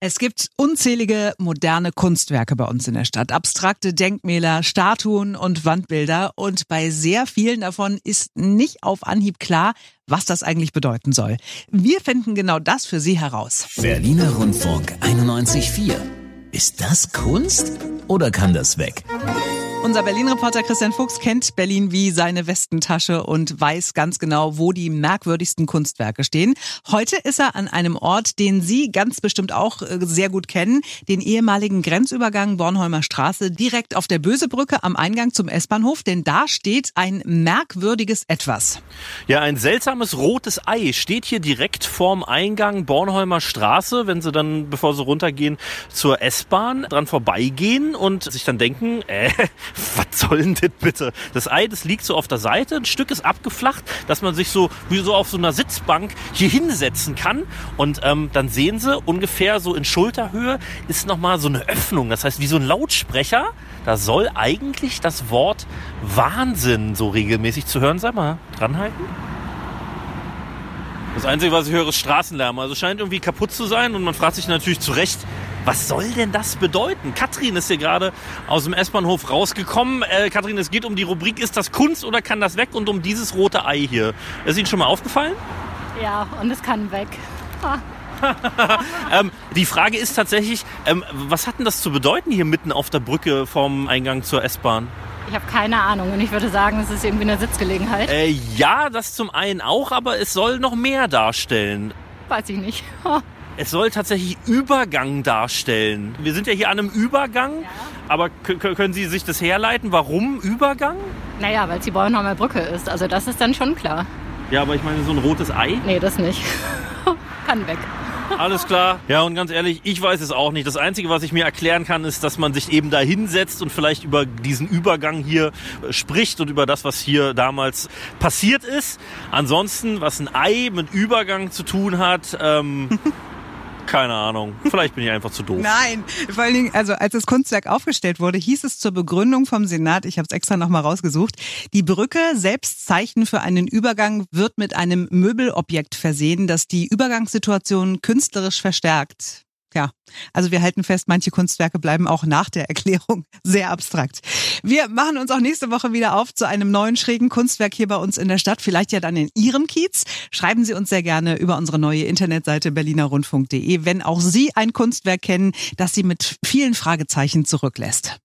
Es gibt unzählige moderne Kunstwerke bei uns in der Stadt. Abstrakte Denkmäler, Statuen und Wandbilder. Und bei sehr vielen davon ist nicht auf Anhieb klar, was das eigentlich bedeuten soll. Wir finden genau das für Sie heraus. Berliner Rundfunk 91.4. Ist das Kunst oder kann das weg? Unser Berlin-Reporter Christian Fuchs kennt Berlin wie seine Westentasche und weiß ganz genau, wo die merkwürdigsten Kunstwerke stehen. Heute ist er an einem Ort, den Sie ganz bestimmt auch äh, sehr gut kennen, den ehemaligen Grenzübergang Bornholmer Straße, direkt auf der Bösebrücke am Eingang zum S-Bahnhof, denn da steht ein merkwürdiges Etwas. Ja, ein seltsames rotes Ei steht hier direkt vorm Eingang Bornholmer Straße, wenn Sie dann, bevor Sie runtergehen, zur S-Bahn dran vorbeigehen und sich dann denken, äh, was soll denn das bitte? Das Ei, das liegt so auf der Seite, ein Stück ist abgeflacht, dass man sich so wie so auf so einer Sitzbank hier hinsetzen kann. Und ähm, dann sehen sie, ungefähr so in Schulterhöhe ist nochmal so eine Öffnung. Das heißt, wie so ein Lautsprecher. Da soll eigentlich das Wort Wahnsinn so regelmäßig zu hören sein. Mal dranhalten. Das Einzige, was ich höre, ist Straßenlärm. Also scheint irgendwie kaputt zu sein und man fragt sich natürlich zu Recht, was soll denn das bedeuten? Katrin ist hier gerade aus dem S-Bahnhof rausgekommen. Äh, Katrin, es geht um die Rubrik, ist das Kunst oder kann das weg? Und um dieses rote Ei hier. Ist Ihnen schon mal aufgefallen? Ja, und es kann weg. ähm, die Frage ist tatsächlich, ähm, was hat denn das zu bedeuten hier mitten auf der Brücke vom Eingang zur S-Bahn? Ich habe keine Ahnung und ich würde sagen, es ist irgendwie eine Sitzgelegenheit. Äh, ja, das zum einen auch, aber es soll noch mehr darstellen. Weiß ich nicht. Es soll tatsächlich Übergang darstellen. Wir sind ja hier an einem Übergang, ja. aber können Sie sich das herleiten? Warum Übergang? Naja, weil es die Bornholmer Brücke ist. Also das ist dann schon klar. Ja, aber ich meine, so ein rotes Ei? Nee, das nicht. Kann weg. Alles klar. Ja, und ganz ehrlich, ich weiß es auch nicht. Das Einzige, was ich mir erklären kann, ist, dass man sich eben da hinsetzt und vielleicht über diesen Übergang hier äh, spricht und über das, was hier damals passiert ist. Ansonsten, was ein Ei mit Übergang zu tun hat, ähm, Keine Ahnung. Vielleicht bin ich einfach zu doof. Nein, vor allen Dingen, also als das Kunstwerk aufgestellt wurde, hieß es zur Begründung vom Senat, ich habe es extra nochmal rausgesucht, die Brücke, selbst Zeichen für einen Übergang, wird mit einem Möbelobjekt versehen, das die Übergangssituation künstlerisch verstärkt. Ja, also wir halten fest, manche Kunstwerke bleiben auch nach der Erklärung sehr abstrakt. Wir machen uns auch nächste Woche wieder auf zu einem neuen schrägen Kunstwerk hier bei uns in der Stadt, vielleicht ja dann in Ihrem Kiez. Schreiben Sie uns sehr gerne über unsere neue Internetseite berlinerrundfunk.de, wenn auch Sie ein Kunstwerk kennen, das Sie mit vielen Fragezeichen zurücklässt.